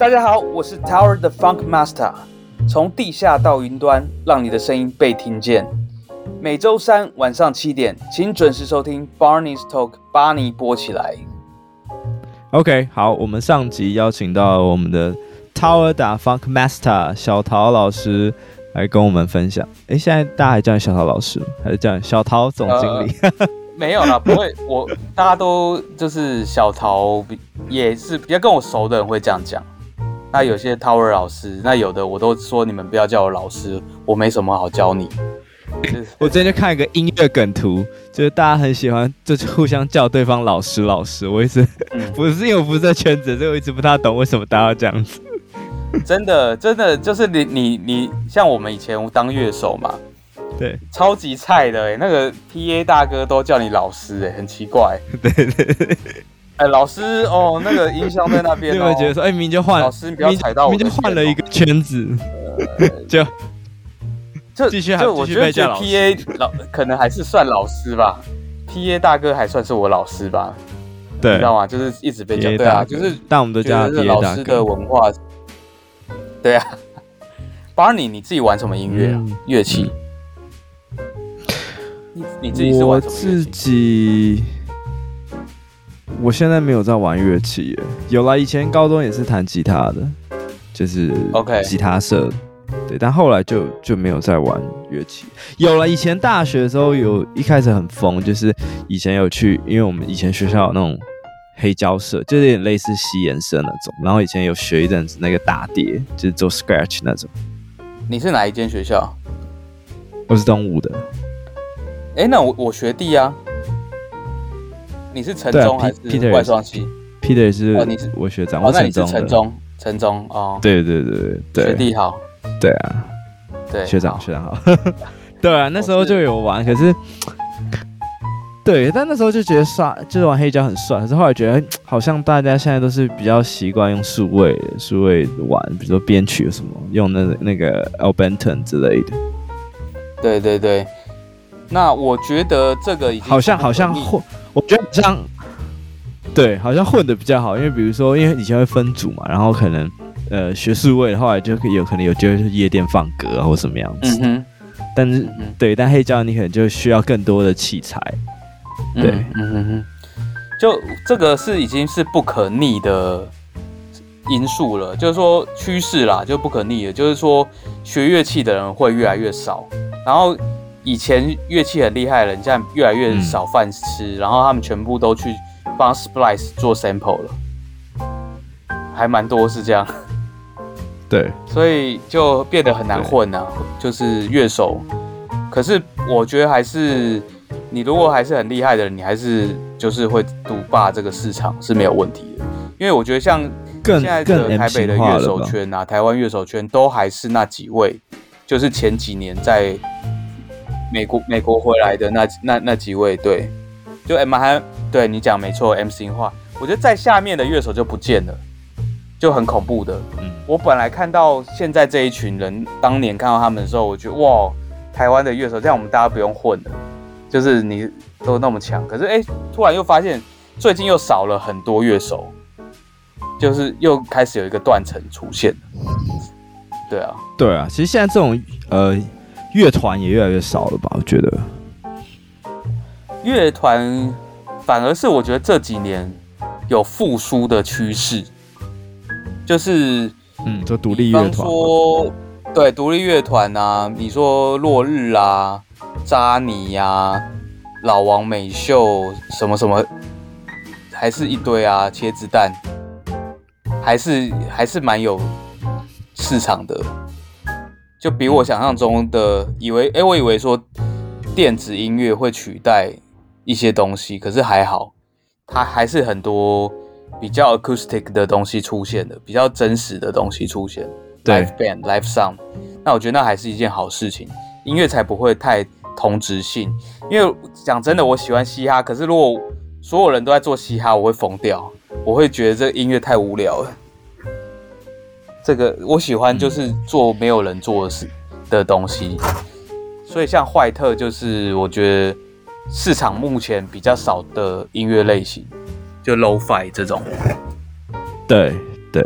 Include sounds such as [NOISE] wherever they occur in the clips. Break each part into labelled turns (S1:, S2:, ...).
S1: 大家好，我是 Tower 的 Funk Master，从地下到云端，让你的声音被听见。每周三晚上七点，请准时收听 Barney's Talk，巴尼播起来。
S2: OK，好，我们上集邀请到我们的 Tower 的 Funk Master 小陶老师来跟我们分享。哎，现在大家还叫你小陶老师吗？还是叫你小陶总经理？
S1: 呃没有啦，[LAUGHS] 不会，我大家都就是小陶，也是比较跟我熟的人会这样讲。那有些 Tower 老师，那有的我都说你们不要叫我老师，我没什么好教你。[LAUGHS]
S2: 我之前就看一个音乐梗图，就是大家很喜欢，就是互相叫对方老师老师。我一直、嗯、[LAUGHS] 不是因为我不是在圈子，所以我一直不太懂为什么大家要这样子。[LAUGHS]
S1: 真的，真的就是你你你，像我们以前当乐手嘛。
S2: 对，
S1: 超级菜的哎，那个 P A 大哥都叫你老师哎，很奇怪。
S2: 对对对，
S1: 哎，老师哦，那个音箱在那边，[LAUGHS]
S2: 你会觉得说，哎，明明就换，
S1: 老师你不要踩到我，
S2: 明明就换了一个圈子，[LAUGHS] 就 [LAUGHS]
S1: 就
S2: 继续，
S1: 就我觉得 P A 老可能还是算老师吧，P A 大哥还算是我老师吧，
S2: 对，
S1: 你知道吗？就是一直被叫，对啊，就是
S2: 但我们都叫他
S1: 老师的文化，对啊。Barney，你自己玩什么音乐啊？乐器？你自己是玩什么？
S2: 我自己，我现在没有在玩乐器耶。有啦，以前高中也是弹吉他的，就是 OK 吉他社.对。但后来就就没有再玩乐器。有了，以前大学的时候有一开始很疯，就是以前有去，因为我们以前学校有那种黑胶社，就是有点类似西研社那种。然后以前有学一阵子那个打碟，就是做 scratch 那种。
S1: 你是哪一间学校？
S2: 我是东吴的。
S1: 哎，那我我学弟啊，你是陈中还是外双系
S2: ？Peter 是哦，你是我学长，我陈中，
S1: 陈中，陈中哦。
S2: 对对对对，
S1: 学弟好。
S2: 对啊，
S1: 对
S2: 学长学长好。[LAUGHS] 对啊，那时候就有玩，可是对，但那时候就觉得帅，就是玩黑胶很帅。可是后来觉得好像大家现在都是比较习惯用数位数位玩，比如说编曲什么，用那那个 Ableton 之类的。
S1: 对对对。那我觉得这个已经
S2: 好像好像混，我觉得好像对，好像混的比较好，因为比如说，因为以前会分组嘛，然后可能呃学数位，后来就有可能有机会去夜店放歌啊或什么样子。嗯哼。但是、嗯、对，但黑胶你可能就需要更多的器材。对，嗯哼哼。
S1: 就这个是已经是不可逆的因素了，就是说趋势啦，就不可逆的，就是说学乐器的人会越来越少，然后。以前乐器很厉害的人，现在越来越少饭吃，嗯、然后他们全部都去帮 Splice 做 sample 了，还蛮多是这样。
S2: 对，
S1: 所以就变得很难混啊，就是乐手。可是我觉得还是，你如果还是很厉害的人，你还是就是会独霸这个市场是没有问题的。因为我觉得像现在的台北的乐手圈啊，台湾乐手圈都还是那几位，就是前几年在。美国美国回来的那那那几位，对，就 M 还对你讲没错，M 型化，我觉得在下面的乐手就不见了，就很恐怖的。嗯，我本来看到现在这一群人，当年看到他们的时候，我觉得哇，台湾的乐手这样我们大家不用混了，就是你都那么强。可是哎，突然又发现最近又少了很多乐手，就是又开始有一个断层出现了。对啊，
S2: 对啊，其实现在这种呃。乐团也越来越少了吧？我觉得
S1: 乐团反而是我觉得这几年有复苏的趋势，就是
S2: 嗯，就独立乐团，
S1: 说对独立乐团啊，你说落日啊、扎尼呀、啊、老王美秀什么什么，还是一堆啊，茄子蛋，还是还是蛮有市场的。就比我想象中的以为，哎、欸，我以为说电子音乐会取代一些东西，可是还好，它还是很多比较 acoustic 的东西出现的，比较真实的东西出
S2: 现
S1: ，live band、live sound。那我觉得那还是一件好事情，音乐才不会太同质性。因为讲真的，我喜欢嘻哈，可是如果所有人都在做嘻哈，我会疯掉，我会觉得这个音乐太无聊了。这个我喜欢，就是做没有人做的事的东西，所以像坏特就是我觉得市场目前比较少的音乐类型，就 low-fi 这种。
S2: 对对，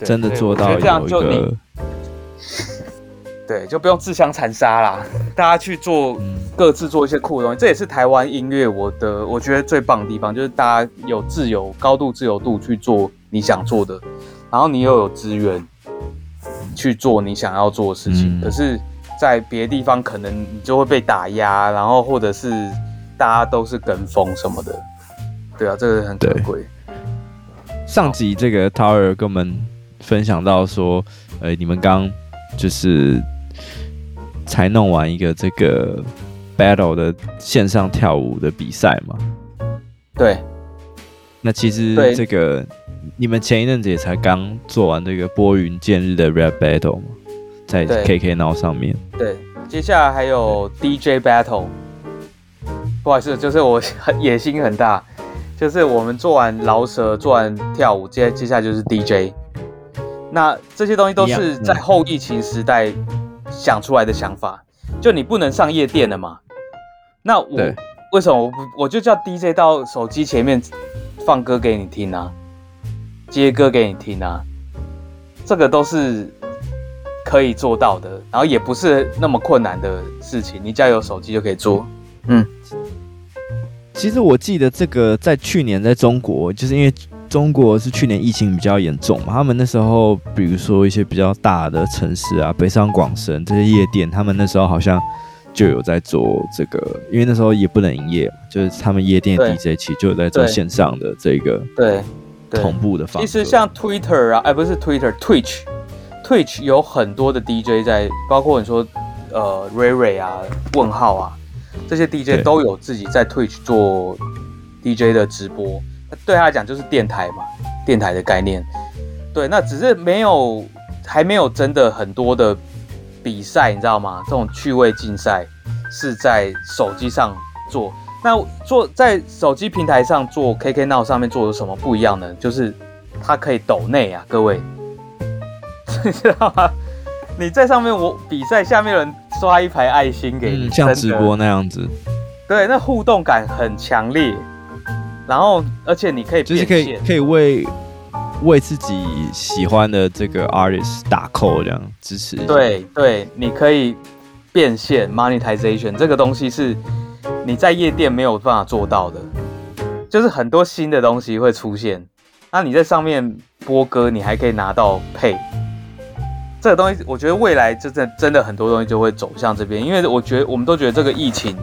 S2: 真的做到有一个。
S1: 对，就不用自相残杀啦，大家去做各自做一些酷的东西，这也是台湾音乐我的我觉得最棒的地方，就是大家有自由、高度自由度去做你想做的，然后你又有资源去做你想要做的事情。嗯、可是，在别的地方可能你就会被打压，然后或者是大家都是跟风什么的。对啊，这个很可贵。
S2: 上集这个 Tower 跟我们分享到说，呃，你们刚就是。才弄完一个这个 battle 的线上跳舞的比赛嘛？
S1: 对。
S2: 那其实这个你们前一阵子也才刚做完这个拨云见日的 rap battle 嘛，在 KK Now 上面。
S1: 对。接下来还有 DJ battle。不好意思，就是我很 [LAUGHS] 野心很大，就是我们做完饶舌，做完跳舞，接接下来就是 DJ。那这些东西都是在后疫情时代。想出来的想法，就你不能上夜店了嘛？那我为什么我不我就叫 DJ 到手机前面放歌给你听啊，接歌给你听啊，这个都是可以做到的，然后也不是那么困难的事情，你只要有手机就可以做。嗯，
S2: 其实我记得这个在去年在中国，就是因为。中国是去年疫情比较严重嘛，他们那时候，比如说一些比较大的城市啊，北上广深这些夜店，他们那时候好像就有在做这个，因为那时候也不能营业嘛，就是他们夜店 DJ 其实就有在做线上的这个
S1: 对
S2: 同步的方式。
S1: 其实像 Twitter 啊，哎不是 Twitter，Twitch，Twitch 有很多的 DJ 在，包括你说呃 Ray Ray 啊、问号啊这些 DJ 都有自己在 Twitch 做 DJ 的直播。对他来讲就是电台嘛，电台的概念。对，那只是没有，还没有真的很多的比赛，你知道吗？这种趣味竞赛是在手机上做。那做在手机平台上做，KK Now 上面做有什么不一样呢？就是它可以抖内啊，各位，[LAUGHS] 你知道吗？你在上面我比赛，下面有人刷一排爱心给你，
S2: 嗯，像直播那样子。
S1: 对，那互动感很强烈。然后，而且你可以
S2: 就是可以可以为为自己喜欢的这个 artist 打 call 这样支持。
S1: 对对，你可以变现 monetization 这个东西是你在夜店没有办法做到的，就是很多新的东西会出现。那你在上面播歌，你还可以拿到 pay。这个东西，我觉得未来真的真的很多东西就会走向这边，因为我觉得我们都觉得这个疫情。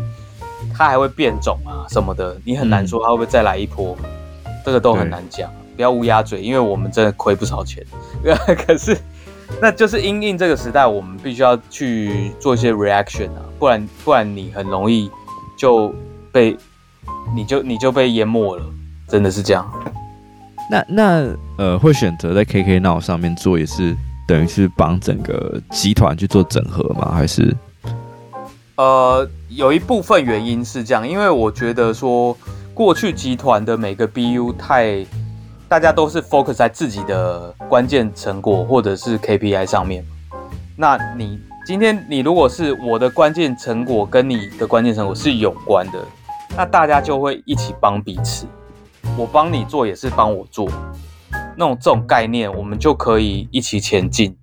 S1: 它还会变种啊什么的，你很难说它会不会再来一波，嗯、这个都很难讲。不要乌鸦嘴，因为我们真的亏不少钱。[LAUGHS] 可是，那就是因应这个时代，我们必须要去做一些 reaction 啊，不然不然你很容易就被你就你就被淹没了，真的是这样。
S2: 那那呃，会选择在 KK Now 上面做，也是等于是帮整个集团去做整合吗？还是？
S1: 呃，有一部分原因是这样，因为我觉得说过去集团的每个 BU 太，大家都是 focus 在自己的关键成果或者是 KPI 上面。那你今天你如果是我的关键成果跟你的关键成果是有关的，那大家就会一起帮彼此。我帮你做也是帮我做，那种这种概念，我们就可以一起前进。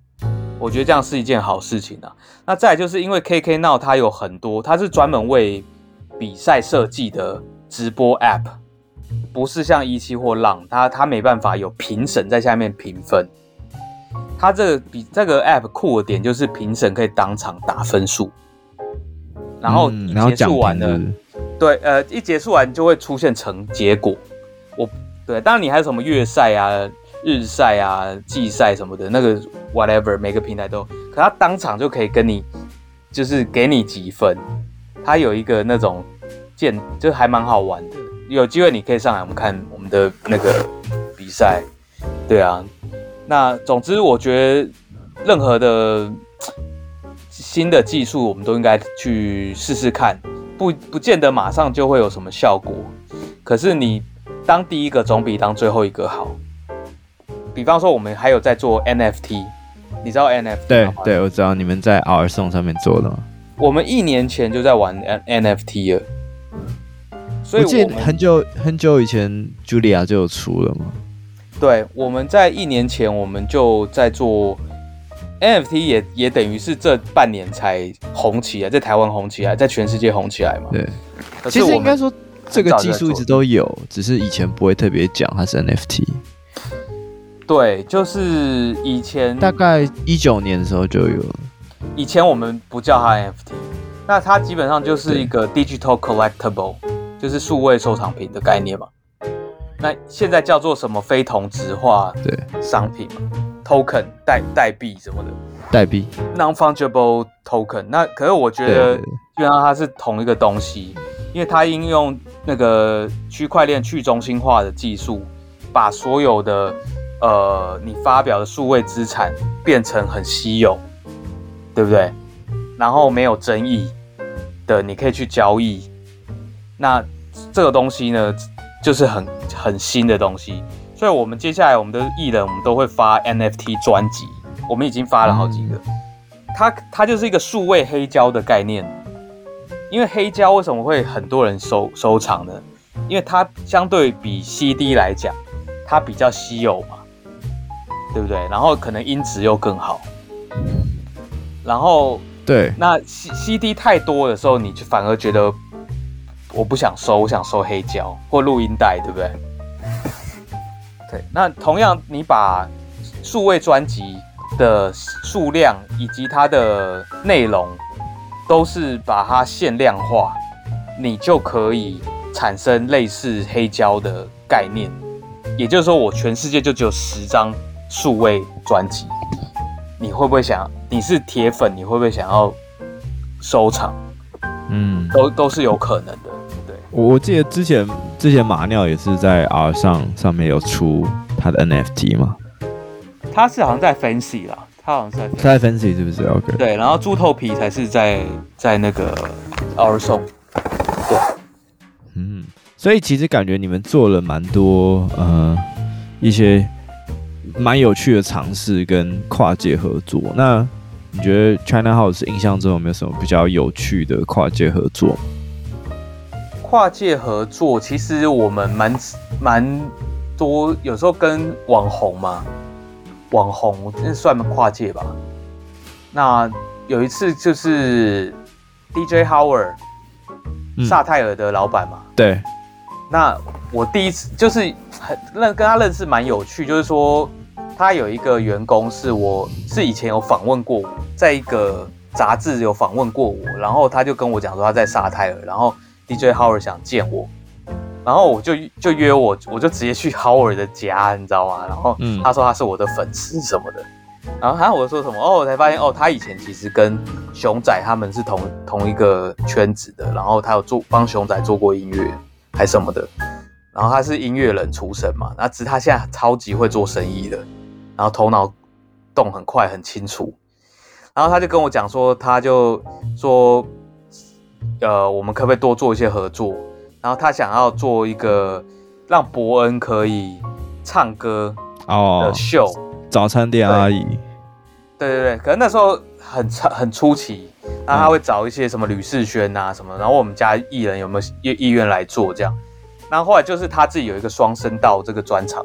S1: 我觉得这样是一件好事情啊。那再就是因为 KK Now 它有很多，它是专门为比赛设计的直播 App，不是像一期或浪，它它没办法有评审在下面评分。它这个比这个 App 酷的点就是评审可以当场打分数，然后结束完了，嗯、对，呃，一结束完就会出现成结果。我对，当然你还有什么月赛啊？日赛啊、季赛什么的，那个 whatever，每个平台都，可他当场就可以跟你，就是给你几分，他有一个那种见，就还蛮好玩的。有机会你可以上来，我们看我们的那个比赛。对啊，那总之我觉得任何的新的技术，我们都应该去试试看，不不见得马上就会有什么效果，可是你当第一个总比当最后一个好。比方说，我们还有在做 NFT，你知道 NFT？
S2: 对对，我知道你们在 OurSong 上面做的吗？
S1: 我们一年前就在玩 NFT 了，所以我，
S2: 我记得很久很久以前，，Julia 就有出了嘛。
S1: 对，我们在一年前我们就在做 NFT，也也等于是这半年才红起来，在台湾红起来，在全世界红起来嘛。
S2: 对，其实应该说这个技术一直都有，只是以前不会特别讲它是 NFT。
S1: 对，就是以前
S2: 大概一九年的时候就有了。
S1: 以前我们不叫它 NFT，那它基本上就是一个 digital collectible，就是数位收藏品的概念嘛。那现在叫做什么非同质化对商品嘛，token 代代币什么的，
S2: 代币
S1: non-fungible token。那可是我觉得基本上它是同一个东西，因为它应用那个区块链去中心化的技术，把所有的呃你发表的数位资产变成很稀有，对不对？然后没有争议的，你可以去交易。那这个东西呢，就是很很新的东西，所以我们接下来我们的艺人，我们都会发 NFT 专辑，我们已经发了好几个。它它就是一个数位黑胶的概念，因为黑胶为什么会很多人收收藏呢？因为它相对比 CD 来讲，它比较稀有嘛，对不对？然后可能音质又更好，然后
S2: 对，
S1: 那 C CD 太多的时候，你就反而觉得。我不想收，我想收黑胶或录音带，对不对？[LAUGHS] 对，那同样，你把数位专辑的数量以及它的内容都是把它限量化，你就可以产生类似黑胶的概念。也就是说，我全世界就只有十张数位专辑，你会不会想？你是铁粉，你会不会想要收藏？嗯，都都是有可能的。
S2: 我我记得之前之前马尿也是在 R 上上面有出他的 NFT 嘛，
S1: 他是好像在 Fancy 啦，他好像是在
S2: 他在 Fancy 是不是？OK，
S1: 对，然后猪头皮才是在在那个 R 送，对，
S2: 嗯，所以其实感觉你们做了蛮多呃一些蛮有趣的尝试跟跨界合作，那你觉得 China House 印象中有没有什么比较有趣的跨界合作？
S1: 跨界合作，其实我们蛮蛮多，有时候跟网红嘛，网红那算跨界吧。那有一次就是 DJ Howard，萨泰尔的老板嘛。
S2: 对。
S1: 那我第一次就是很认跟他认识蛮有趣，就是说他有一个员工是我是以前有访问过我，在一个杂志有访问过我，然后他就跟我讲说他在萨泰尔，然后。DJ Howard 想见我，然后我就就约我，我就直接去 [LAUGHS] Howard 的家，你知道吗？然后他说他是我的粉丝什么的，然后他我说什么哦，我才发现哦，他以前其实跟熊仔他们是同同一个圈子的，然后他有做帮熊仔做过音乐还什么的，然后他是音乐人出身嘛，那只是他现在超级会做生意的，然后头脑动很快很清楚，然后他就跟我讲说，他就说。呃，我们可不可以多做一些合作？然后他想要做一个让伯恩可以唱歌的秀，哦、
S2: 早餐店阿姨。
S1: 对对对，可能那时候很很出奇，那他会找一些什么吕士轩啊什么，然后我们家艺人有没有意意愿来做这样？然后后来就是他自己有一个双声道这个专场，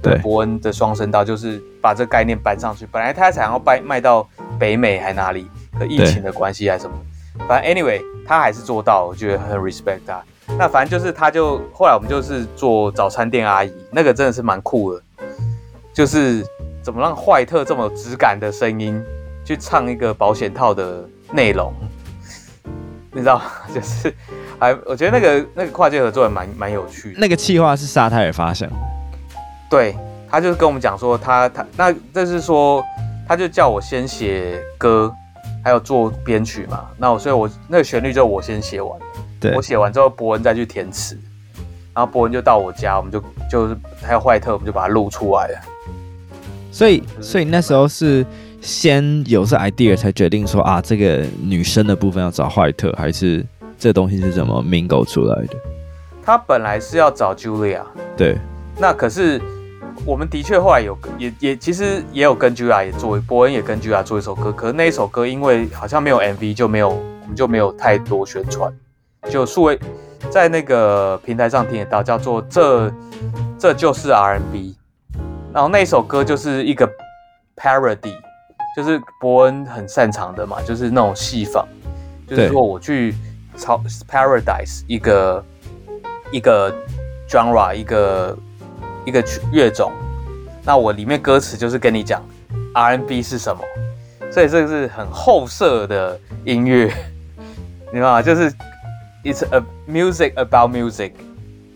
S1: 对，伯恩的双声道就是把这个概念搬上去。本来他想要卖卖到北美还哪里，可疫情的关系还是什么。反正 anyway，他还是做到，我觉得很 respect 他。那反正就是，他就后来我们就是做早餐店阿姨，那个真的是蛮酷的。就是怎么让坏特这么有质感的声音去唱一个保险套的内容，你知道？[LAUGHS] 就是还我觉得那个那个跨界合作也蛮蛮有趣的。
S2: 那个企划是沙泰尔发想，
S1: 对，他就是跟我们讲说他他那这是说他就叫我先写歌。还有做编曲嘛？那我所以我，那个旋律就我先写完，对，我写完之后，博文再去填词，然后博文就到我家，我们就就是还有坏特，我们就把它录出来了。
S2: 所以，所以那时候是先有这 idea 才决定说啊，这个女生的部分要找坏特，还是这东西是怎么 mingle 出来的？
S1: 他本来是要找 Julia，
S2: 对，
S1: 那可是。我们的确后来有也也其实也有跟 Julia 也做，伯恩也跟 Julia 做一首歌，可是那一首歌因为好像没有 MV 就没有，我们就没有太多宣传，就数位在那个平台上听得到，叫做这这就是 R&B，然后那一首歌就是一个 parody，就是伯恩很擅长的嘛，就是那种戏仿，就是说我去抄 paradise 一个一个 genre 一个一个乐种，那我里面歌词就是跟你讲 R&B 是什么，所以这个是很后设的音乐，你知道吗？就是 it's a music about music。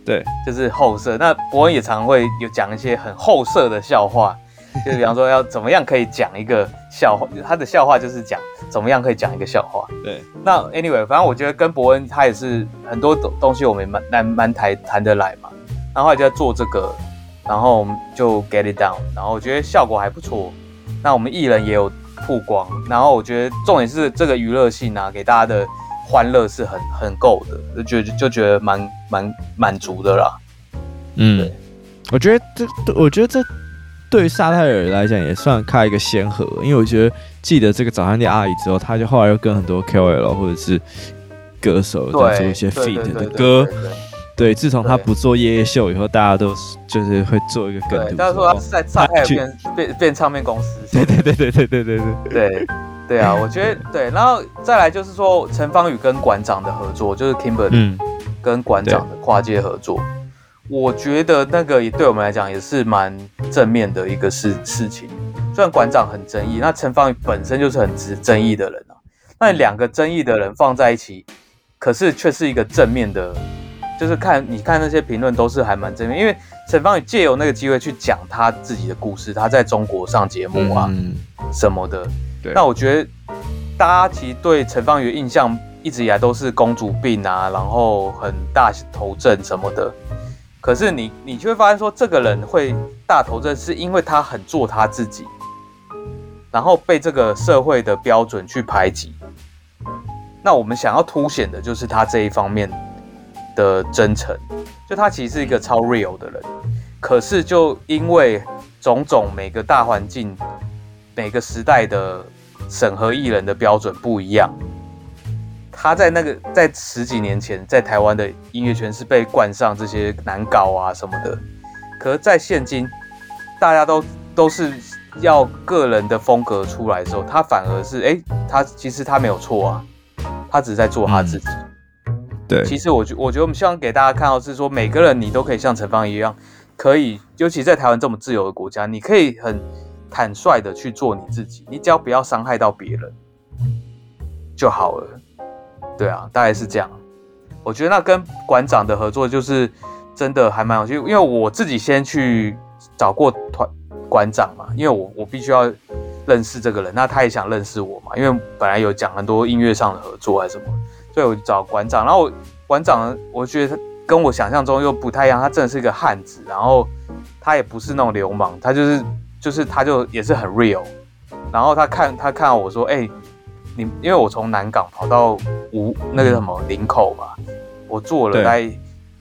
S2: 对，
S1: 就是后设。那伯恩也常会有讲一些很后设的笑话，就比方说要怎么样可以讲一个笑话，他的笑话就是讲怎么样可以讲一个笑话。
S2: 对，
S1: 那 anyway，反正我觉得跟伯恩他也是很多东东西我们蛮蛮蛮谈谈得来嘛。然后后来就在做这个，然后我们就 get it down，然后我觉得效果还不错。那我们艺人也有曝光，然后我觉得重点是这个娱乐性啊，给大家的。欢乐是很很够的，就觉得就觉得蛮蛮满足的啦。
S2: 嗯，我觉得这，我觉得这对于沙泰尔来讲也算开一个先河，因为我觉得记得这个早餐店阿姨之后，他就后来又跟很多 KOL 或者是歌手在做一些 feat 的歌。对，自从他不做夜夜秀以后，大家都就是会做一个梗图。
S1: 他说他在萨泰尔变变变唱片公司。
S2: 对对对对对对对对
S1: 对。对啊，我觉得对，然后再来就是说陈芳宇跟馆长的合作，就是 Kimberly 跟馆长的跨界合作，嗯、我觉得那个也对我们来讲也是蛮正面的一个事事情。虽然馆长很争议，那陈芳宇本身就是很值争议的人啊，那两个争议的人放在一起，可是却是一个正面的，就是看你看那些评论都是还蛮正面，因为陈芳宇借由那个机会去讲他自己的故事，他在中国上节目啊、嗯、什么的。对那我觉得，大家其实对陈芳宇的印象一直以来都是公主病啊，然后很大头症什么的。可是你你就会发现说，这个人会大头症，是因为他很做他自己，然后被这个社会的标准去排挤。那我们想要凸显的就是他这一方面的真诚，就他其实是一个超 real 的人。可是就因为种种每个大环境。每个时代的审核艺人的标准不一样，他在那个在十几年前在台湾的音乐圈是被冠上这些难搞啊什么的，可是，在现今大家都都是要个人的风格出来的时候，他反而是哎、欸，他其实他没有错啊，他只是在做他自己。
S2: 嗯、对，
S1: 其实我觉我觉得我们希望给大家看到是说，每个人你都可以像陈芳一样，可以，尤其在台湾这么自由的国家，你可以很。坦率的去做你自己，你只要不要伤害到别人就好了。对啊，大概是这样。我觉得那跟馆长的合作就是真的还蛮有趣，因为我自己先去找过团馆长嘛，因为我我必须要认识这个人，那他也想认识我嘛，因为本来有讲很多音乐上的合作还是什么，所以我找馆长。然后馆长，我觉得他跟我想象中又不太一样，他真的是一个汉子，然后他也不是那种流氓，他就是。就是他，就也是很 real，然后他看他看到我说，哎、欸，你因为我从南港跑到五那个什么林口嘛，我坐了大概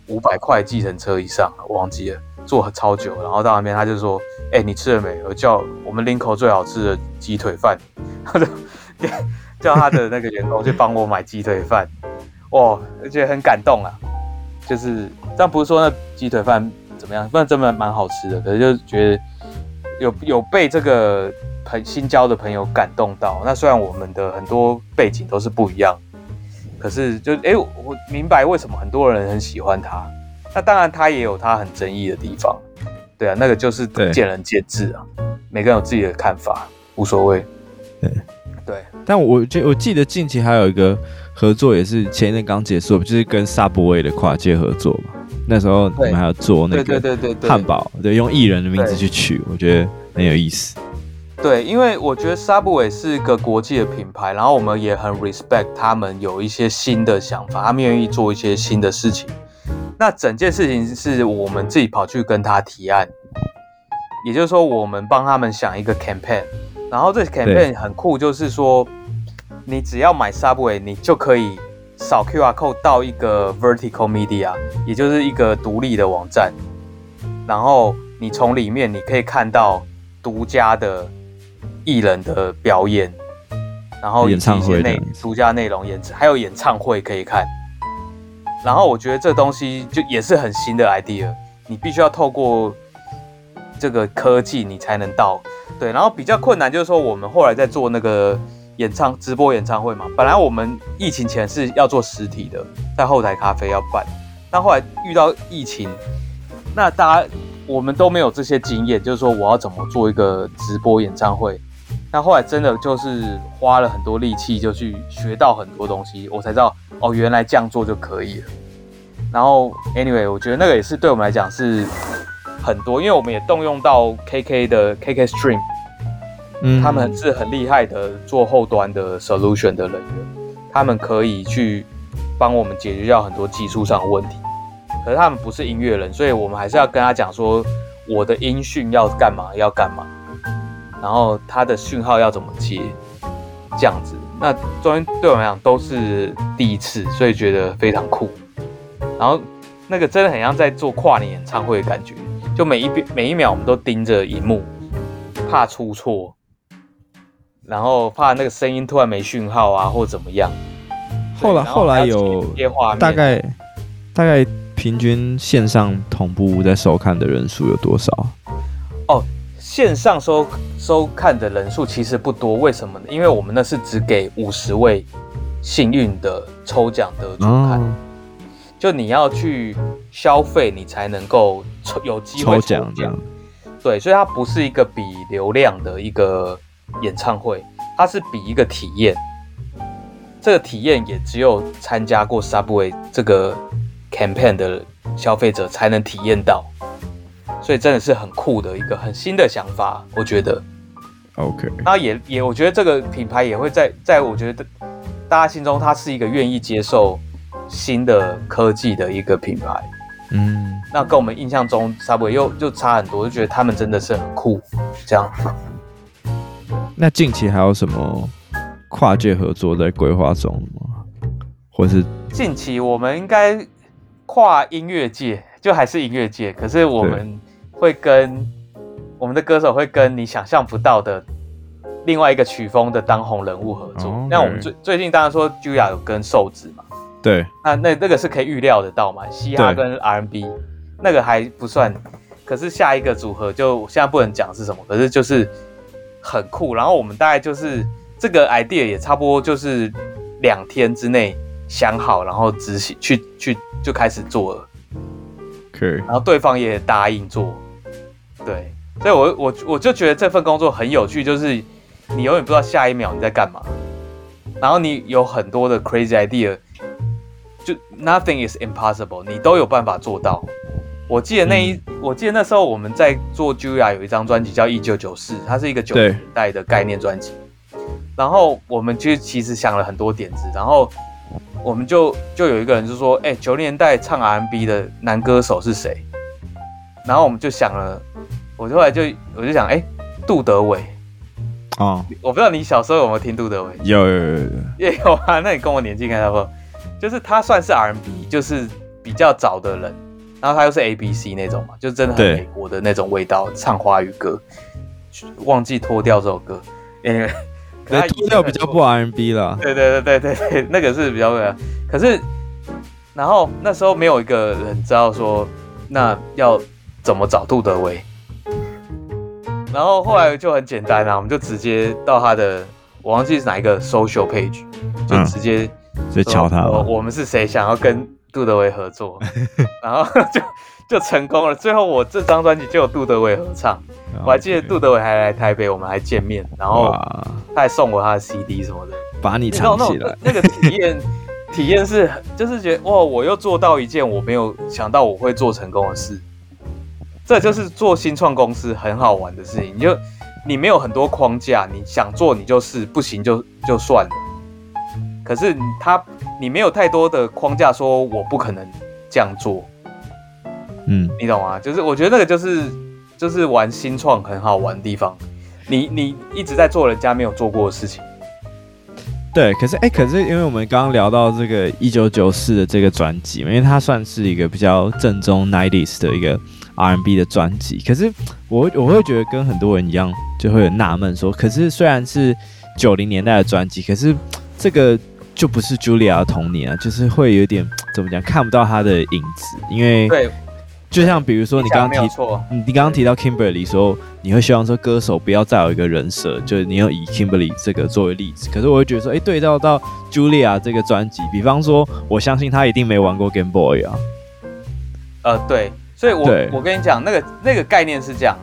S1: 五百块计程车以上，我忘记了，坐超久，然后到那边他就说，哎、欸，你吃了没？我叫我们林口最好吃的鸡腿饭，[LAUGHS] 他就叫他的那个员工去帮我买鸡腿饭，哇，而且很感动啊，就是但不是说那鸡腿饭怎么样，不然真的蛮好吃的，可是就觉得。有有被这个朋新交的朋友感动到，那虽然我们的很多背景都是不一样，可是就哎、欸，我明白为什么很多人很喜欢他。那当然他也有他很争议的地方，对啊，那个就是见仁见智啊，每个人有自己的看法，无所谓。对对，
S2: 但我记我记得近期还有一个合作，也是前一阵刚结束，就是跟 Subway 的跨界合作嘛。那时候我们还要做那个汉堡，对，用艺人的名字去取，我觉得很有意思。
S1: 对，因为我觉得 Subway 是一个国际的品牌，然后我们也很 respect 他们有一些新的想法，他们愿意做一些新的事情。那整件事情是我们自己跑去跟他提案，也就是说，我们帮他们想一个 campaign，然后这 campaign 很酷，就是说，你只要买 Subway，你就可以。扫 QR code 到一个 vertical media，也就是一个独立的网站，然后你从里面你可以看到独家的艺人的表演，然后以及一些内独家内容演还有演唱会可以看。然后我觉得这东西就也是很新的 idea，你必须要透过这个科技你才能到。对，然后比较困难就是说，我们后来在做那个演唱直播演唱会嘛，本来我们疫情前是要做实体的，在后台咖啡要办，但后来遇到疫情，那大家我们都没有这些经验，就是说我要怎么做一个直播演唱会。那后来真的就是花了很多力气，就去学到很多东西，我才知道哦，原来这样做就可以了。然后，anyway，我觉得那个也是对我们来讲是很多，因为我们也动用到 KK 的 KK Stream，嗯，他们是很厉害的做后端的 solution 的人员，他们可以去帮我们解决掉很多技术上的问题。可是他们不是音乐人，所以我们还是要跟他讲说，我的音讯要干嘛，要干嘛。然后他的讯号要怎么接，这样子，那中间对我们来讲都是第一次，所以觉得非常酷。然后那个真的很像在做跨年演唱会的感觉，就每一每一秒我们都盯着荧幕，怕出错，然后怕那个声音突然没讯号啊，或怎么样。
S2: 后来后来有大概大概平均线上同步在收看的人数有多少？
S1: 哦。线上收收看的人数其实不多，为什么呢？因为我们那是只给五十位幸运的抽奖得主看，哦、就你要去消费，你才能够抽有机会抽奖这样。对，所以它不是一个比流量的一个演唱会，它是比一个体验。这个体验也只有参加过 Subway 这个 campaign 的消费者才能体验到。所以真的是很酷的一个很新的想法，我觉得。
S2: OK，
S1: 那也也，我觉得这个品牌也会在在我觉得大家心中，它是一个愿意接受新的科技的一个品牌。嗯，那跟我们印象中 Subway 又就差很多，就觉得他们真的是很酷这样。
S2: 那近期还有什么跨界合作在规划中吗？或是
S1: 近期我们应该跨音乐界，就还是音乐界，可是我们。会跟我们的歌手会跟你想象不到的另外一个曲风的当红人物合作。那、oh. 我们最最近当然说 Julia 有跟瘦子嘛，
S2: 对，
S1: 那那那个是可以预料得到嘛，嘻哈跟 R&B 那个还不算，可是下一个组合就现在不能讲是什么，可是就是很酷。然后我们大概就是这个 idea 也差不多就是两天之内想好，然后执行去去就开始做了。
S2: Okay.
S1: 然后对方也答应做。对，所以我，我我我就觉得这份工作很有趣，就是你永远不知道下一秒你在干嘛，然后你有很多的 crazy idea，就 nothing is impossible，你都有办法做到。我记得那一，嗯、我记得那时候我们在做 Julia 有一张专辑叫《一九九四》，它是一个九十年代的概念专辑。然后我们就其实想了很多点子，然后我们就就有一个人就说：“哎，九零年代唱 R&B 的男歌手是谁？”然后我们就想了。我后来就我就想，哎、欸，杜德伟，哦，我不知道你小时候有没有听杜德伟？
S2: 有有有有，
S1: 也有啊。那你跟我年纪应该差不多，就是他算是 R&B，就是比较早的人，然后他又是 ABC 那种嘛，就真的很美国的那种味道，唱华语歌。忘记脱掉这首歌，因为 [LAUGHS]
S2: 脱掉比较不 R&B 了。
S1: 对对对对对对，[LAUGHS] 那个是比较。可是，然后那时候没有一个人知道说，那要怎么找杜德伟？然后后来就很简单啊，我们就直接到他的，我忘记是哪一个 social page，就直接
S2: 就敲他了。
S1: 我们是谁想要跟杜德伟合作，[LAUGHS] 然后就就成功了。最后我这张专辑就有杜德伟合唱，我还记得杜德伟还来台北，我们还见面，然后他还送我他的 CD 什么的，
S2: 把你藏起来。
S1: 那个体验 [LAUGHS] 体验是就是觉得哇，我又做到一件我没有想到我会做成功的事。这就是做新创公司很好玩的事情，你就你没有很多框架，你想做你就是，不行就就算了。可是他你没有太多的框架，说我不可能这样做，嗯，你懂吗？就是我觉得那个就是就是玩新创很好玩的地方，你你一直在做人家没有做过的事情。
S2: 对，可是哎，可是因为我们刚刚聊到这个一九九四的这个专辑嘛，因为它算是一个比较正宗 nineties 的一个。R&B 的专辑，可是我我会觉得跟很多人一样，就会很纳闷说，可是虽然是九零年代的专辑，可是这个就不是 Julia 的童年啊，就是会有点 [TSK] 怎么讲，看不到她的影子，因为
S1: 对
S2: 就像比如说你刚刚提，你你刚刚提到 Kimberly 说，你会希望说歌手不要再有一个人设，就是你要以 Kimberly 这个作为例子。可是我会觉得说，哎、欸，对照到 Julia 这个专辑，比方说，我相信他一定没玩过 Game Boy 啊。
S1: 呃，对，所以我我跟你讲，那个那个概念是这样，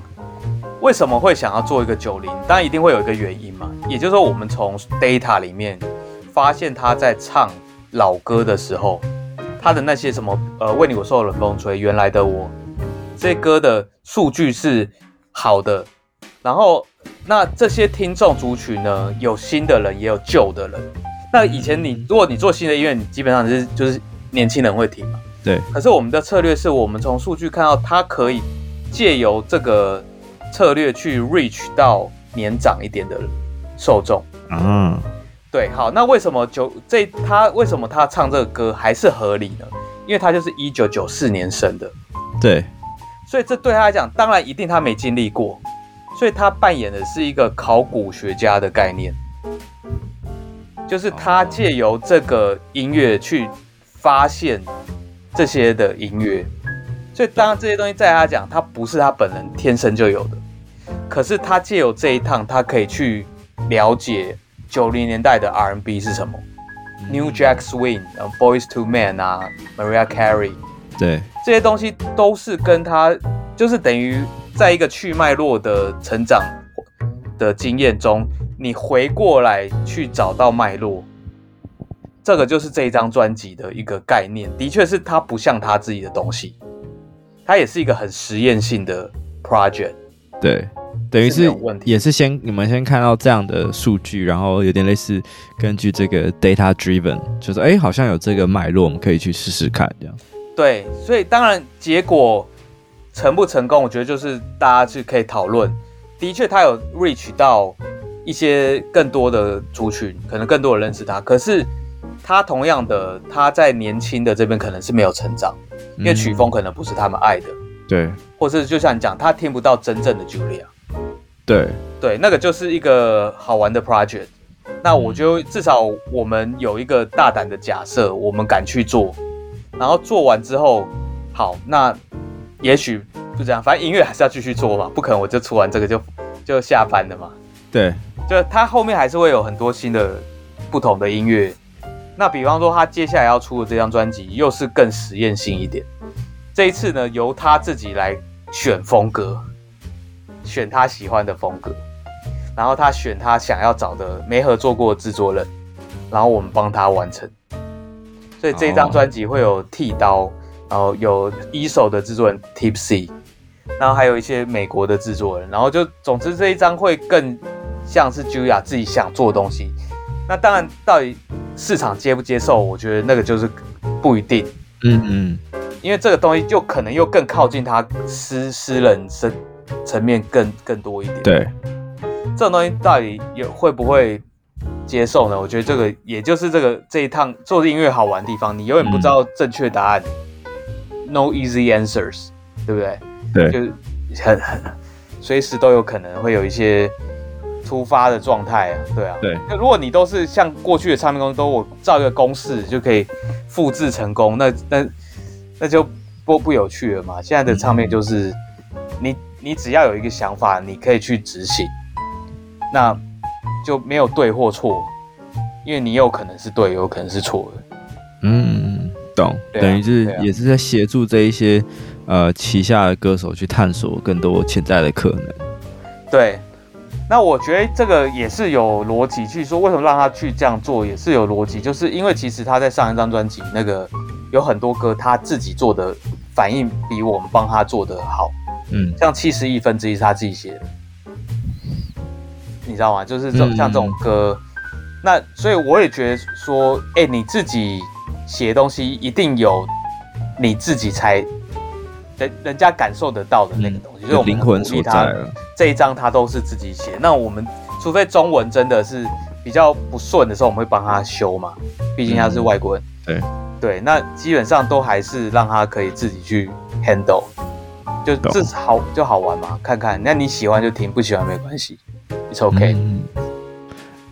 S1: 为什么会想要做一个九零？当然一定会有一个原因嘛，也就是说，我们从 data 里面发现他在唱老歌的时候。他的那些什么呃，为你我受冷风吹，原来的我，这些歌的数据是好的。然后那这些听众族群呢，有新的人，也有旧的人。那以前你如果你做新的音乐，你基本上是就是年轻人会听嘛。
S2: 对。
S1: 可是我们的策略是我们从数据看到，它可以借由这个策略去 reach 到年长一点的受众。嗯。对，好，那为什么九这他为什么他唱这个歌还是合理呢？因为他就是一九九四年生的，
S2: 对，
S1: 所以这对他来讲，当然一定他没经历过，所以他扮演的是一个考古学家的概念，就是他借由这个音乐去发现这些的音乐，所以当然这些东西在他讲，他不是他本人天生就有的，可是他借由这一趟，他可以去了解。九零年代的 R&B 是什么、嗯、？New Jack Swing、Boyz II Men 啊，Mariah Carey，
S2: 对，
S1: 这些东西都是跟他就是等于在一个去脉络的成长的经验中，你回过来去找到脉络，这个就是这一张专辑的一个概念。的确是他不像他自己的东西，他也是一个很实验性的 project，
S2: 对。等于是也是先你们先看到这样的数据，然后有点类似根据这个 data driven，就是哎、欸、好像有这个脉络，我们可以去试试看这样。
S1: 对，所以当然结果成不成功，我觉得就是大家去可以讨论。的确，他有 reach 到一些更多的族群，可能更多人认识他。可是他同样的，他在年轻的这边可能是没有成长，因为曲风可能不是他们爱的。
S2: 对，
S1: 或是就像你讲，他听不到真正的 Julia。
S2: 对
S1: 对，那个就是一个好玩的 project。那我就至少我们有一个大胆的假设，我们敢去做。然后做完之后，好，那也许就这样，反正音乐还是要继续做嘛，不可能我就出完这个就 [LAUGHS] 就下班了嘛。
S2: 对，
S1: 就他后面还是会有很多新的不同的音乐。那比方说他接下来要出的这张专辑，又是更实验性一点。这一次呢，由他自己来选风格。选他喜欢的风格，然后他选他想要找的没合作过的制作人，然后我们帮他完成。所以这张专辑会有剃刀，然后有一手的制作人 Tipsy，然后还有一些美国的制作人，然后就总之这一张会更像是 Julia 自己想做的东西。那当然，到底市场接不接受，我觉得那个就是不一定。嗯嗯，因为这个东西就可能又更靠近他私私人生。层面更更多一点，
S2: 对，
S1: 这种东西到底有会不会接受呢？我觉得这个也就是这个这一趟做音乐好玩的地方，你永远不知道正确答案，嗯，no easy answers，对不对？
S2: 对，
S1: 就是很很随时都有可能会有一些突发的状态啊，对啊，
S2: 对。
S1: 那如果你都是像过去的唱片公司，都我照一个公式就可以复制成功，那那那就不不有趣了嘛。现在的唱片就是你。你只要有一个想法，你可以去执行，那就没有对或错，因为你有可能是对，有可能是错的。
S2: 嗯，懂。啊、等于是也是在协助这一些呃旗下的歌手去探索更多潜在的可能。
S1: 对，那我觉得这个也是有逻辑，去说为什么让他去这样做也是有逻辑，就是因为其实他在上一张专辑那个有很多歌他自己做的反应比我们帮他做的好。嗯，像七十亿分之一是他自己写的，你知道吗？就是这种像这种歌，嗯、那所以我也觉得说，哎、欸，你自己写东西一定有你自己才人人家感受得到的那个东西，嗯、就是我们
S2: 灵魂所在。
S1: 这一张他都是自己写，那我们除非中文真的是比较不顺的时候，我们会帮他修嘛，毕竟他是外国人。
S2: 嗯、对
S1: 对，那基本上都还是让他可以自己去 handle。就这是好就好玩嘛，看看，那你喜欢就听，不喜欢没关系，It's OK。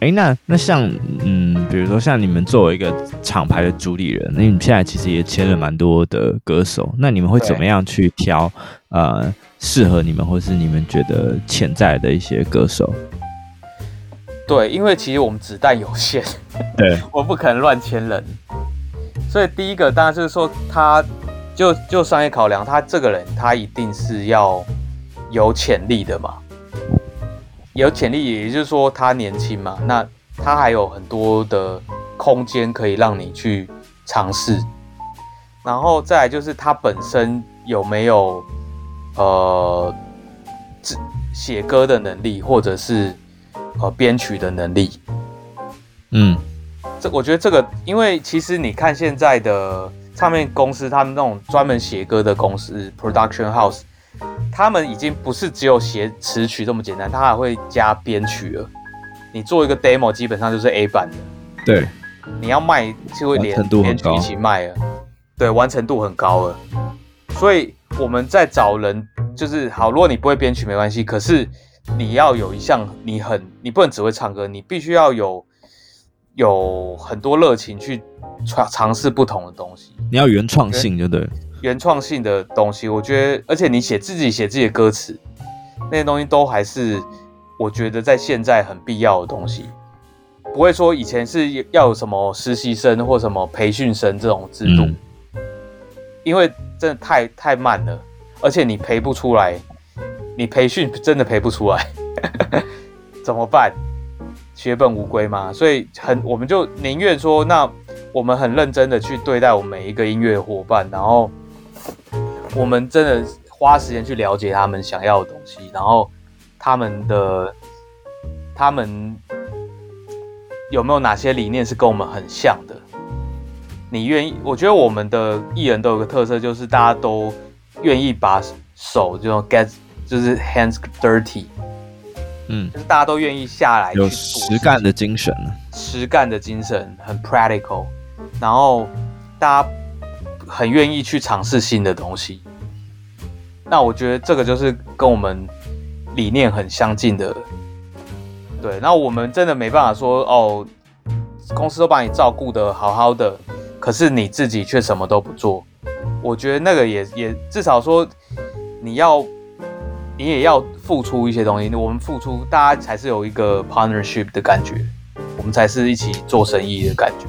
S1: 哎，
S2: 那那像嗯，比如说像你们作为一个厂牌的主理人，那你们现在其实也签了蛮多的歌手，那你们会怎么样去挑呃适合你们或是你们觉得潜在的一些歌手？
S1: 对，因为其实我们子弹有限，
S2: 对，[LAUGHS]
S1: 我不可能乱签人，所以第一个当然就是说他就就商业考量，他这个人他一定是要有潜力的嘛。有潜力，也就是说他年轻嘛，那他还有很多的空间可以让你去尝试。然后再来就是他本身有没有呃写歌的能力，或者是呃编曲的能力。
S2: 嗯，
S1: 这我觉得这个，因为其实你看现在的唱片公司，他们那种专门写歌的公司 （production house）。他们已经不是只有写词曲这么简单，他还会加编曲了。你做一个 demo，基本上就是 A 版的。
S2: 对，
S1: 你要卖就会连编曲一起卖了。对，完成度很高了。所以我们在找人，就是好。如果你不会编曲没关系，可是你要有一项，你很，你不能只会唱歌，你必须要有有很多热情去尝尝试不同的东西。
S2: 你要原创性，就对。
S1: 原创性的东西，我觉得，而且你写自己写自己的歌词，那些东西都还是我觉得在现在很必要的东西，不会说以前是要有什么实习生或什么培训生这种制度，嗯，因为真的太太慢了，而且你培不出来，你培训真的培不出来，[LAUGHS] 怎么办？血本无归嘛，所以很我们就宁愿说，那我们很认真的去对待我们每一个音乐伙伴，然后。我们真的花时间去了解他们想要的东西，然后他们的他们有没有哪些理念是跟我们很像的？你愿意？我觉得我们的艺人都有个特色，就是大家都愿意把手就 get 就是 hands dirty，
S2: 嗯，
S1: 就是大家都愿意下来
S2: 有实干的精神，
S1: 实干的精神很 practical，然后大家。很愿意去尝试新的东西，那我觉得这个就是跟我们理念很相近的。对，那我们真的没办法说哦，公司都把你照顾的好好的，可是你自己却什么都不做。我觉得那个也也至少说，你要你也要付出一些东西。我们付出，大家才是有一个 partnership 的感觉，我们才是一起做生意的感觉。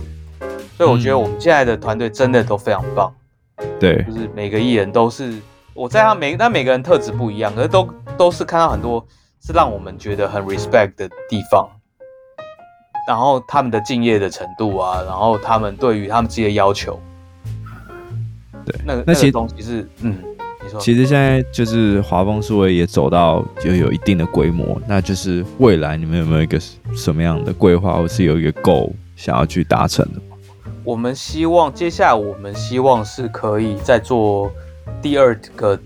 S1: 所以我觉得我们现在的团队真的都非常棒，
S2: 对，
S1: 就是每个艺人都是我在他每但每个人特质不一样，可是都都是看到很多是让我们觉得很 respect 的地方，然后他们的敬业的程度啊，然后他们对于他们自己的要求，
S2: 对，
S1: 那个那些东西是嗯，你说，
S2: 其实现在就是华丰数位也走到就有一定的规模，那就是未来你们有没有一个什么样的规划，或是有一个 goal 想要去达成的？
S1: 我们希望接下来，我们希望是可以再做第二个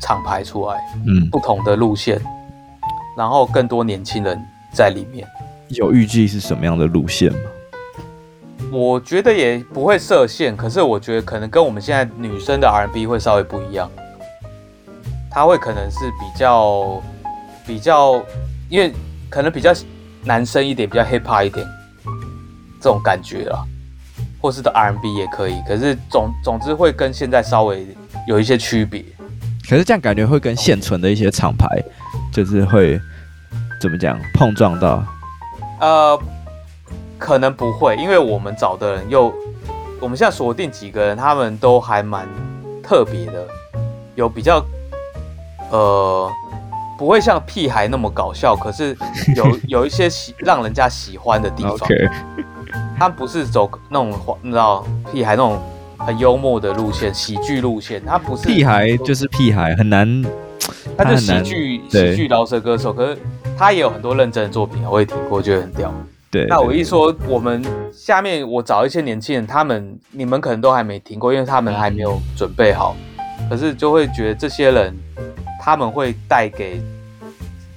S1: 厂牌出来，
S2: 嗯，
S1: 不同的路线，然后更多年轻人在里面。
S2: 有预计是什么样的路线吗？
S1: 我觉得也不会设限，可是我觉得可能跟我们现在女生的 R&B 会稍微不一样，它会可能是比较比较，因为可能比较男生一点，比较 hip hop 一点这种感觉啦。或是的 R&B 也可以，可是总总之会跟现在稍微有一些区别。
S2: 可是这样感觉会跟现存的一些厂牌，就是会怎么讲碰撞到？
S1: 呃，可能不会，因为我们找的人又，我们现在锁定几个人，他们都还蛮特别的，有比较呃，不会像屁孩那么搞笑，可是 [LAUGHS] 有有一些喜让人家喜欢的地方。
S2: Okay.
S1: 他不是走那种你知道屁孩那种很幽默的路线，喜剧路线。他不是
S2: 屁孩，就是屁孩，很难。
S1: 他就喜剧喜剧饶舌歌手，可是他也有很多认真的作品，我也听过，我觉得很屌。
S2: 对，
S1: 那我一说我们下面我找一些年轻人，他们你们可能都还没听过，因为他们还没有准备好。可是就会觉得这些人他们会带给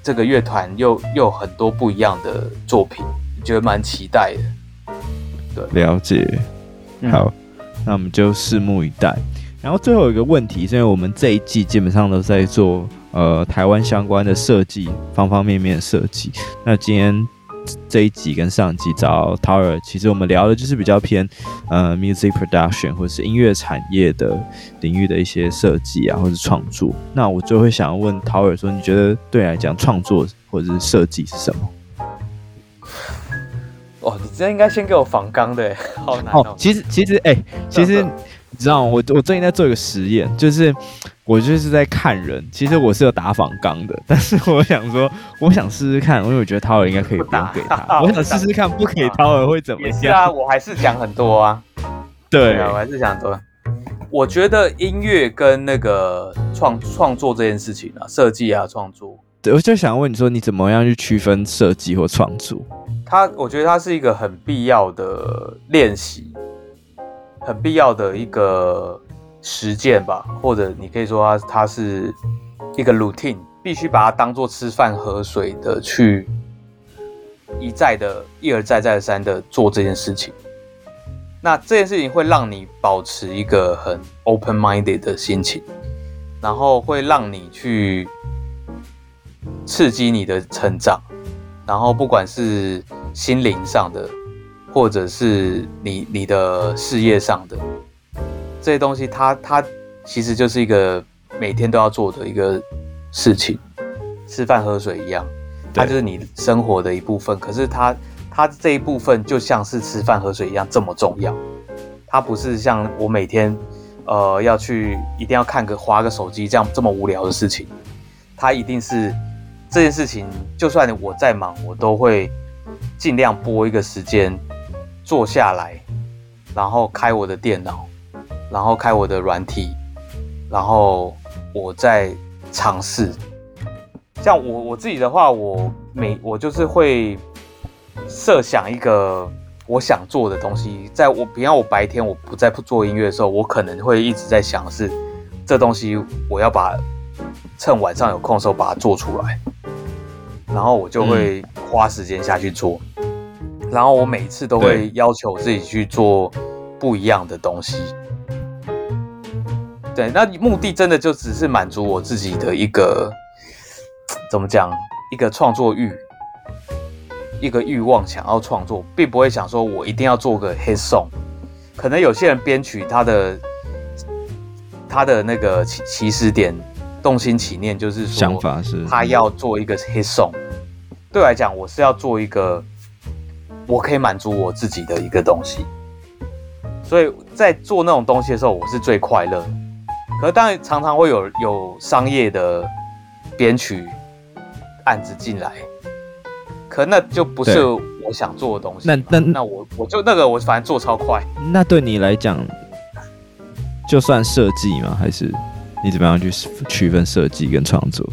S1: 这个乐团又又很多不一样的作品，觉得蛮期待的。
S2: 对了解，好，那我们就拭目以待。然后最后一个问题，是因为我们这一季基本上都在做呃台湾相关的设计，方方面面的设计。那今天这一集跟上集找 Tower，其实我们聊的就是比较偏呃 music production 或者是音乐产业的领域的一些设计啊，或者是创作。那我就会想要问 Tower 说，你觉得对你来讲创作或者是设计是什么？
S1: 哦，你这应该先给我仿钢的，好难哦。
S2: 其实其实哎，其实。欸你知道吗？我我最近在做一个实验，就是我就是在看人。其实我是有打仿钢的，[LAUGHS] 但是我想说，我想试试看，因为我觉得涛儿应该可以不用给他。[LAUGHS] 我想试试看，不给涛儿会怎么样？
S1: 是啊，我还是讲很多啊。对，啊，我还是讲很多。我觉得音乐跟那个创创作这件事情啊，设计啊，创作，
S2: 对，我就想问你说，你怎么样去区分设计或创作？
S1: 它，我觉得它是一个很必要的练习。很必要的一个实践吧，或者你可以说它它是一个 routine，必须把它当做吃饭喝水的去一再的、一而再、再三的做这件事情。那这件事情会让你保持一个很 open minded 的心情，然后会让你去刺激你的成长，然后不管是心灵上的。或者是你你的事业上的这些东西，它它其实就是一个每天都要做的一个事情，吃饭喝水一样，它就是你生活的一部分。可是它它这一部分就像是吃饭喝水一样这么重要，它不是像我每天呃要去一定要看个划个手机这样这么无聊的事情，它一定是这件事情，就算我再忙，我都会尽量拨一个时间。坐下来，然后开我的电脑，然后开我的软体，然后我再尝试。像我我自己的话，我每我就是会设想一个我想做的东西。在我比方我白天我不在做音乐的时候，我可能会一直在想是这东西我要把趁晚上有空的时候把它做出来，然后我就会花时间下去做。然后我每一次都会要求自己去做不一样的东西，对，那目的真的就只是满足我自己的一个怎么讲，一个创作欲，一个欲望，想要创作，并不会想说我一定要做个 hit song。可能有些人编曲他的他的那个起起始点，动心起念就是说，
S2: 想法是
S1: 他要做一个 hit song。对我来讲，我是要做一个。我可以满足我自己的一个东西，所以在做那种东西的时候，我是最快乐。可是当然常常会有有商业的编曲案子进来，可那就不是我想做的东西。那那那我我就那个我反正做超快。
S2: 那对你来讲，就算设计吗？还是你怎么样去区分设计跟创作？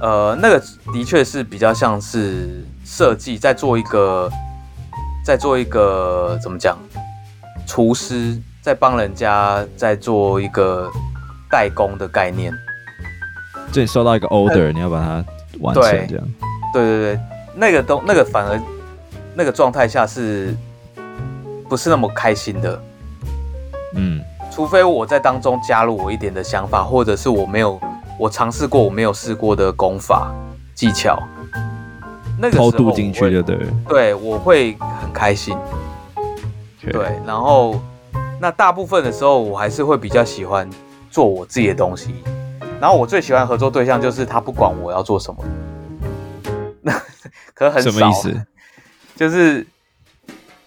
S1: 呃，那个的确是比较像是。设计在做一个，在做一个怎么讲？厨师在帮人家在做一个代工的概念。
S2: 就你收到一个 order，你要把它完成这样。
S1: 对对对，那个东那个反而那个状态下是不是那么开心的？嗯，除非我在当中加入我一点的想法，或者是我没有我尝试过我没有试过的功法技巧。那个时候偷渡进去就对，对，我会很开心。对，然后那大部分的时候，我还是会比较喜欢做我自己的东西。然后我最喜欢合作对象就是他不管我要做什么，那 [LAUGHS] 可很少。什么意思？就是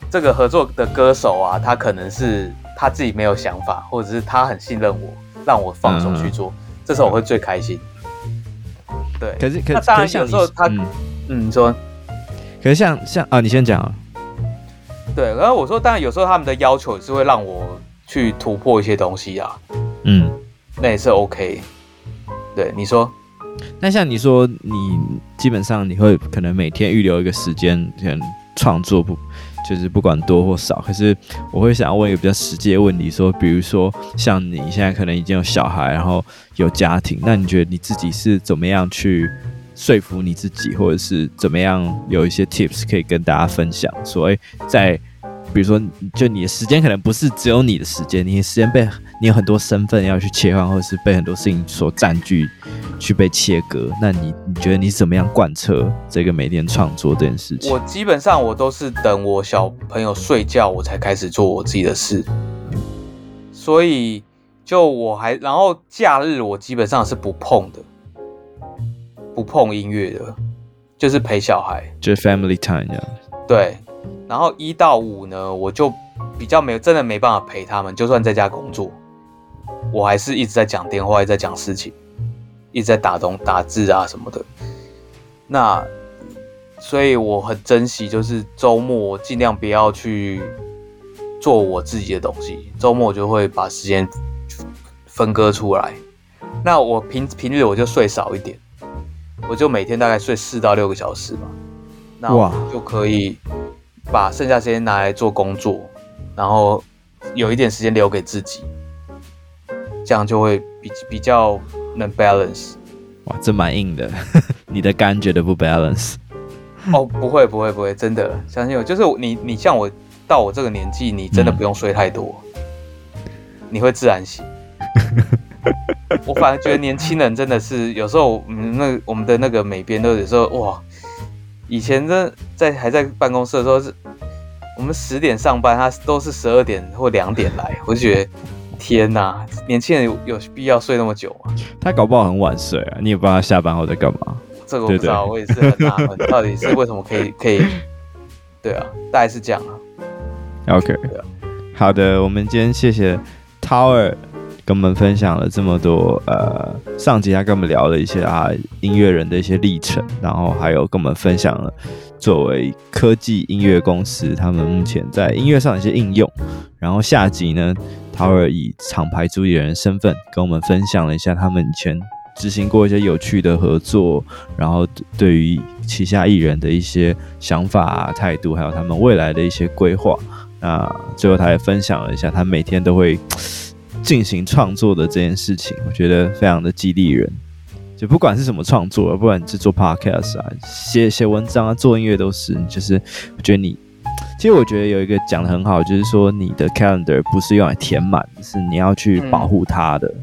S1: 这个合作的歌手啊，他可能是他自己没有想法，或者是他很信任我，让我放手去做，嗯、这时候我会最开心。对，
S2: 可是可
S1: 那当然有时候他。嗯嗯，你说，
S2: 可是像像啊，你先讲啊。
S1: 对，然后我说，当然有时候他们的要求也是会让我去突破一些东西啊。嗯，那也是 OK。对，你说。
S2: 那像你说，你基本上你会可能每天预留一个时间，可能创作不就是不管多或少。可是我会想要问一个比较实际的问题，说，比如说像你现在可能已经有小孩，然后有家庭，那你觉得你自己是怎么样去？说服你自己，或者是怎么样，有一些 tips 可以跟大家分享。所以在比如说，就你的时间可能不是只有你的时间，你的时间被你有很多身份要去切换，或者是被很多事情所占据，去被切割。那你你觉得你怎么样贯彻这个每天创作这件事情？
S1: 我基本上我都是等我小朋友睡觉，我才开始做我自己的事。所以就我还，然后假日我基本上是不碰的，不碰音乐的，就是陪小孩，
S2: 就是 family time 这样。
S1: 对，然后一到五呢，我就比较没有，真的没办法陪他们。就算在家工作，我还是一直在讲电话，一直在讲事情，一直在打东打字啊什么的。那所以我很珍惜，就是周末尽量不要去做我自己的东西。周末我就会把时间分割出来。那我平平日我就睡少一点，我就每天大概睡四到六个小时吧。那我就可以把剩下时间拿来做工作，然后有一点时间留给自己，这样就会比比较能 balance。
S2: 哇，这蛮硬的，[LAUGHS] 你的肝觉得不 balance？
S1: 哦，不会不会不会，真的相信我，就是你你像我到我这个年纪，你真的不用睡太多，嗯、你会自然醒。[LAUGHS] 我反而觉得年轻人真的是有时候，嗯，那我们的那个美编都有时候哇。以前在在还在办公室的时候是，我们十点上班，他都是十二点或两点来，我就觉得天哪，年轻人有有必要睡那么久吗？
S2: 他搞不好很晚睡啊，你也不知道他下班后在干嘛。
S1: 这个我不知道，对对，我也是很纳闷，到底是为什么可以可以？[LAUGHS] 对啊，大概是这样啊。
S2: OK，啊，好的，我们今天谢谢 Tower。跟我们分享了这么多，呃，上集他跟我们聊了一些啊音乐人的一些历程，然后还有跟我们分享了作为科技音乐公司他们目前在音乐上的一些应用。然后下集呢他会以厂牌主理人身份跟我们分享了一下他们以前执行过一些有趣的合作，然后对于旗下艺人的一些想法、态度，还有他们未来的一些规划。那最后他也分享了一下，他每天都会。进行创作的这件事情，我觉得非常的激励人。就不管是什么创作，不管是做 podcast 啊、写写文章啊、做音乐，都是。就是我觉得你，其实我觉得有一个讲的很好，就是说你的 calendar 不是用来填满，是你要去保护它的。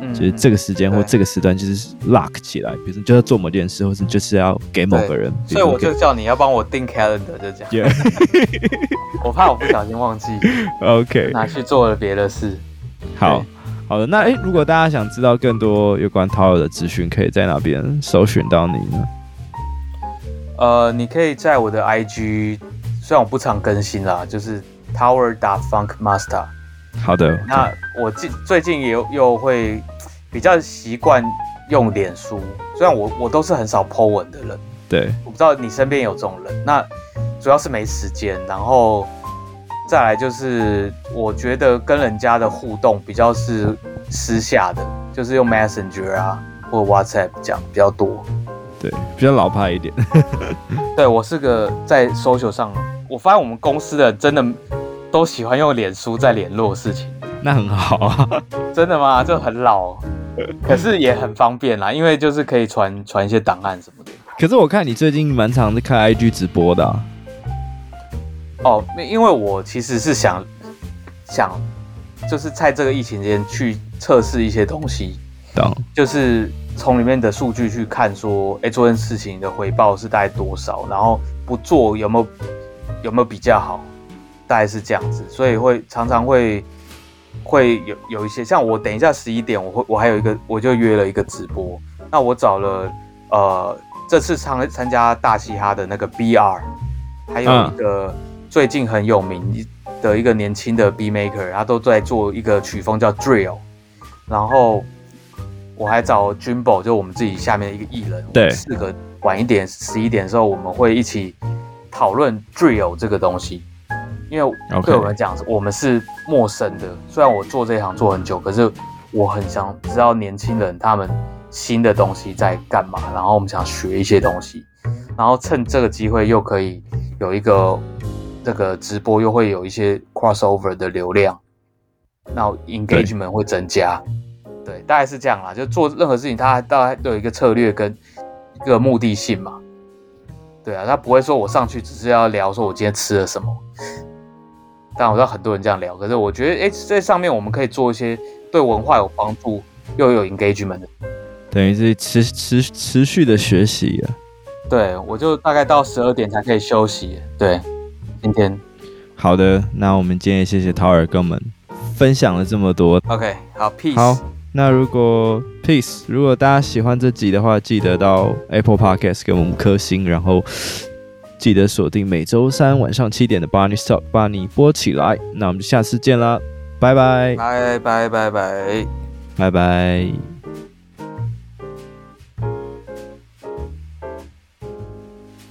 S2: 嗯、就是这个时间或这个时段，就是 lock 起来。比如说，就要做某件事，或是就是要给某个人。
S1: 所以我就叫你要帮我订 calendar，就这样。[LAUGHS] 我怕我不小心忘记，[LAUGHS]
S2: OK，
S1: 拿去做了别的事。
S2: 好好的，那诶，如果大家想知道更多有关 Tower 的资讯，可以在哪边搜寻到你呢？
S1: 呃，你可以在我的 IG，虽然我不常更新啦，就是 Tower Funk Master。
S2: 好的，
S1: 那我近最近也又又会比较习惯用脸书，虽然我我都是很少 po 文的人，
S2: 对，
S1: 我不知道你身边有这种人，那主要是没时间，然后。再来就是，我觉得跟人家的互动比较是私下的，就是用 Messenger 啊或 WhatsApp 讲比较多。
S2: 对，比较老派一点。[LAUGHS]
S1: 对，我是个在 social 上，我发现我们公司的真的都喜欢用脸书在联络事情。
S2: 那很好啊。[LAUGHS]
S1: 真的吗？就很老，可是也很方便啦，因为就是可以传传一些档案什么的。
S2: 可是我看你最近蛮常在开 IG 直播的啊。
S1: 哦，因为我其实是想想，就是在这个疫情间去测试一些东西，
S2: 懂？
S1: 就是从里面的数据去看，说，哎，做件事情的回报是大概多少，然后不做有没有有没有比较好，大概是这样子，所以会常常会会有有一些，像我等一下十一点，我会我还有一个，我就约了一个直播，那我找了呃这次参参加大嘻哈的那个 BR，还有一个。嗯最近很有名的一个年轻的 B maker，他都在做一个曲风叫 Drill，然后我还找 Jumbo，就我们自己下面的一个艺人，对，四个晚一点十一点的时候，我们会一起讨论 Drill 这个东西，因为对我们讲，我们是陌生的。虽然我做这一行做很久，可是我很想知道年轻人他们新的东西在干嘛，然后我们想学一些东西，然后趁这个机会又可以有一个。这个直播又会有一些 crossover 的流量，那 engagement 会增加，对，对，大概是这样啦。就做任何事情，它大概都有一个策略跟一个目的性嘛。对啊，他不会说我上去只是要聊说我今天吃了什么，但我知道很多人这样聊，可是我觉得，哎，在上面我们可以做一些对文化有帮助又有 engagement 的，
S2: 等于是持持持续的学习啊。
S1: 对，我就大概到十二点才可以休息。对，今天
S2: 好的，那我们今天也谢谢陶尔跟我们分享了这么多。
S1: OK，好，Peace。
S2: 好，那如果 Peace，如果大家喜欢这集的话，记得到 Apple Podcast 给我们五颗星，然后。记得锁定每周三晚上七点的 Barney Talk，把你播起来。那我们就下次见啦，拜拜，
S1: 拜拜拜拜，
S2: 拜拜。